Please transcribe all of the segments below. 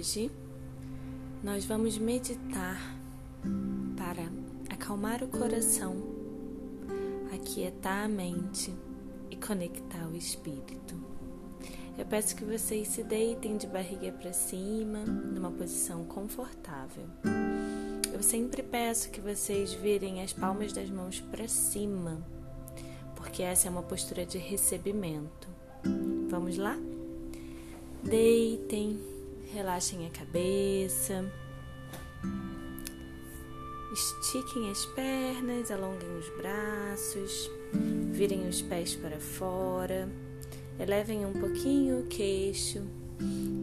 Hoje nós vamos meditar para acalmar o coração, aquietar a mente e conectar o espírito. Eu peço que vocês se deitem de barriga para cima, numa posição confortável. Eu sempre peço que vocês virem as palmas das mãos para cima, porque essa é uma postura de recebimento. Vamos lá? Deitem, relaxem a cabeça, estiquem as pernas, alonguem os braços, virem os pés para fora, elevem um pouquinho o queixo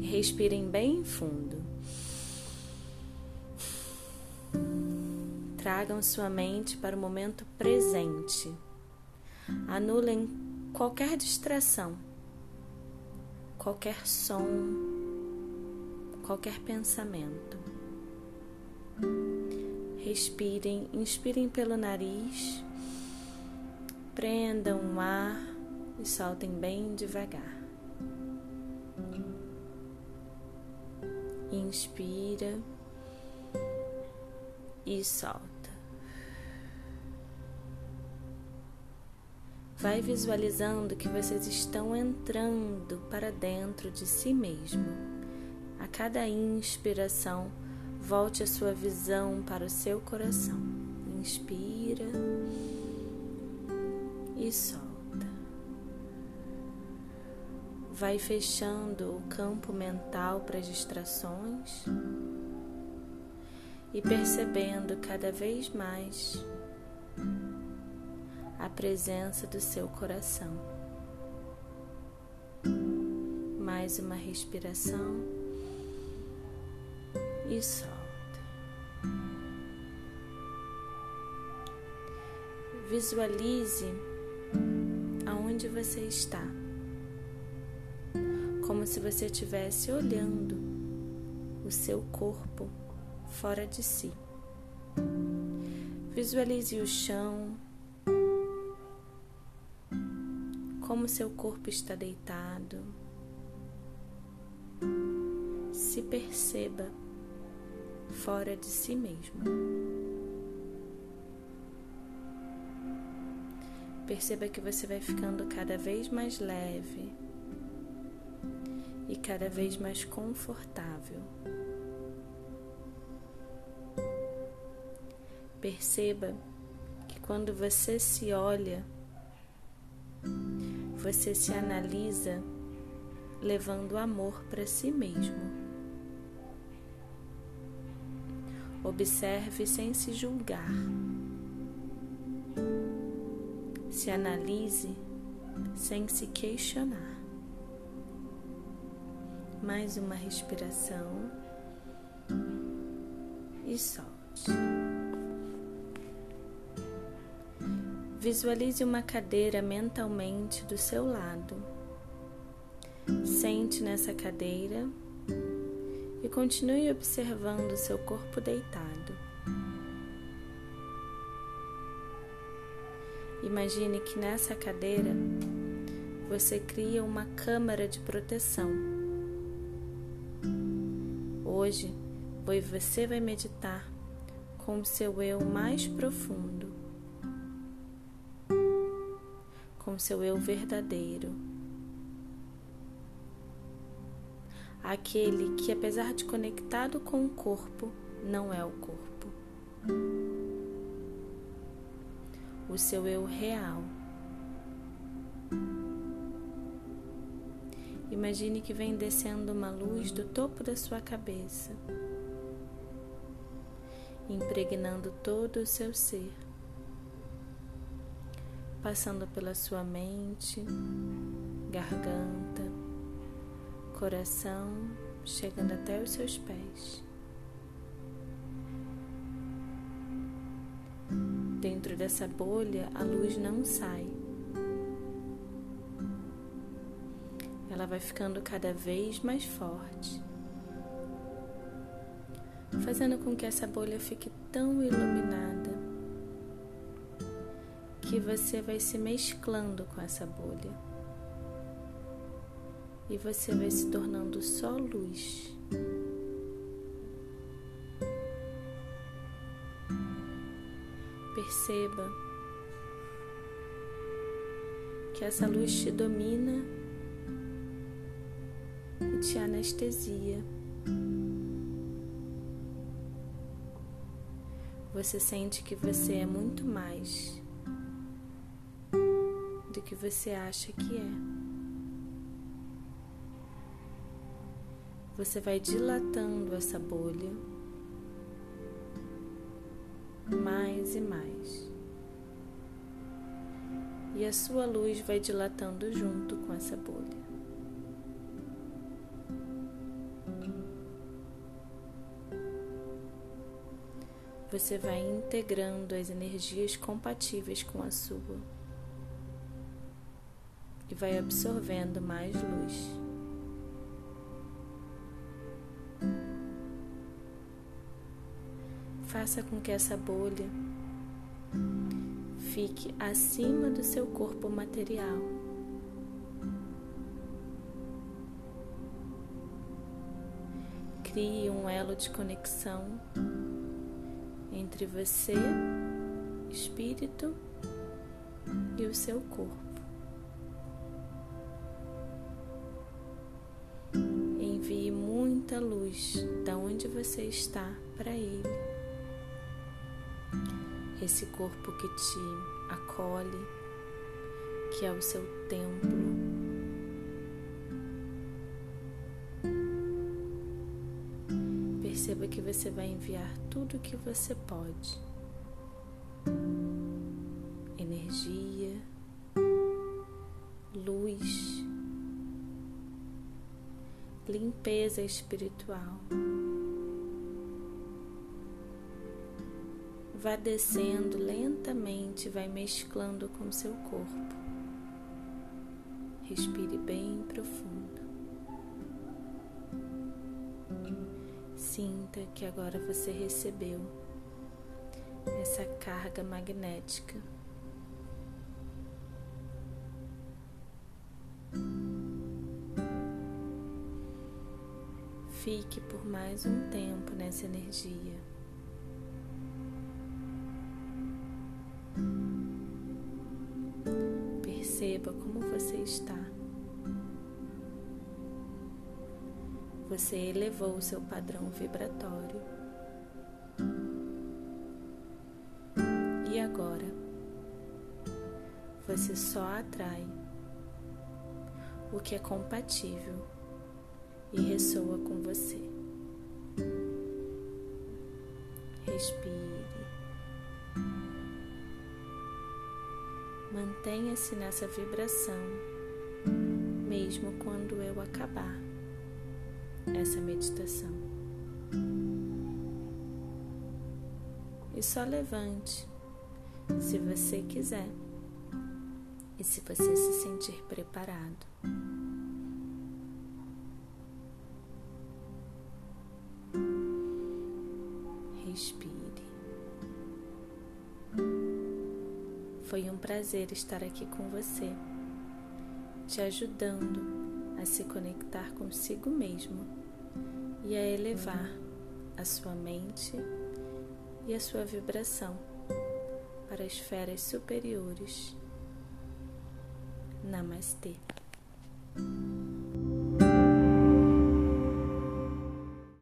respirem bem fundo. Tragam sua mente para o momento presente. Anulem qualquer distração qualquer som, qualquer pensamento. Respirem, inspirem pelo nariz, prendam o ar e soltem bem devagar. Inspira e solta. Vai visualizando que vocês estão entrando para dentro de si mesmo. Cada inspiração, volte a sua visão para o seu coração. Inspira e solta. Vai fechando o campo mental para as distrações e percebendo cada vez mais a presença do seu coração. Mais uma respiração e solta. Visualize aonde você está, como se você estivesse olhando o seu corpo fora de si. Visualize o chão, como seu corpo está deitado. Se perceba fora de si mesmo. Perceba que você vai ficando cada vez mais leve e cada vez mais confortável. Perceba que quando você se olha, você se analisa levando amor para si mesmo. Observe sem se julgar. Se analise sem se questionar. Mais uma respiração e solte. Visualize uma cadeira mentalmente do seu lado. Sente nessa cadeira e continue observando seu corpo deitado. Imagine que nessa cadeira você cria uma câmara de proteção. Hoje, você vai meditar com o seu eu mais profundo com seu eu verdadeiro. Aquele que, apesar de conectado com o corpo, não é o corpo. O seu eu real. Imagine que vem descendo uma luz do topo da sua cabeça, impregnando todo o seu ser passando pela sua mente, garganta, coração, chegando até os seus pés. Dentro dessa bolha, a luz não sai. Ela vai ficando cada vez mais forte, fazendo com que essa bolha fique tão iluminada que você vai se mesclando com essa bolha e você vai se tornando só luz. Perceba que essa luz te domina e te anestesia. Você sente que você é muito mais do que você acha que é. Você vai dilatando essa bolha mais e mais. E a sua luz vai dilatando junto com essa bolha. Você vai integrando as energias compatíveis com a sua e vai absorvendo mais luz. Faça com que essa bolha fique acima do seu corpo material. Crie um elo de conexão entre você, espírito e o seu corpo. Envie muita luz da onde você está para ele esse corpo que te acolhe, que é o seu templo. Perceba que você vai enviar tudo o que você pode. Energia, luz, limpeza espiritual. Vá descendo lentamente, vai mesclando com seu corpo. Respire bem profundo. Sinta que agora você recebeu essa carga magnética. Fique por mais um tempo nessa energia. Perceba como você está. Você elevou o seu padrão vibratório. E agora, você só atrai o que é compatível e ressoa com você. Respire. Mantenha-se nessa vibração, mesmo quando eu acabar essa meditação. E só levante se você quiser e se você se sentir preparado. Respire. Foi um prazer estar aqui com você, te ajudando a se conectar consigo mesmo e a elevar a sua mente e a sua vibração para esferas superiores. Namastê.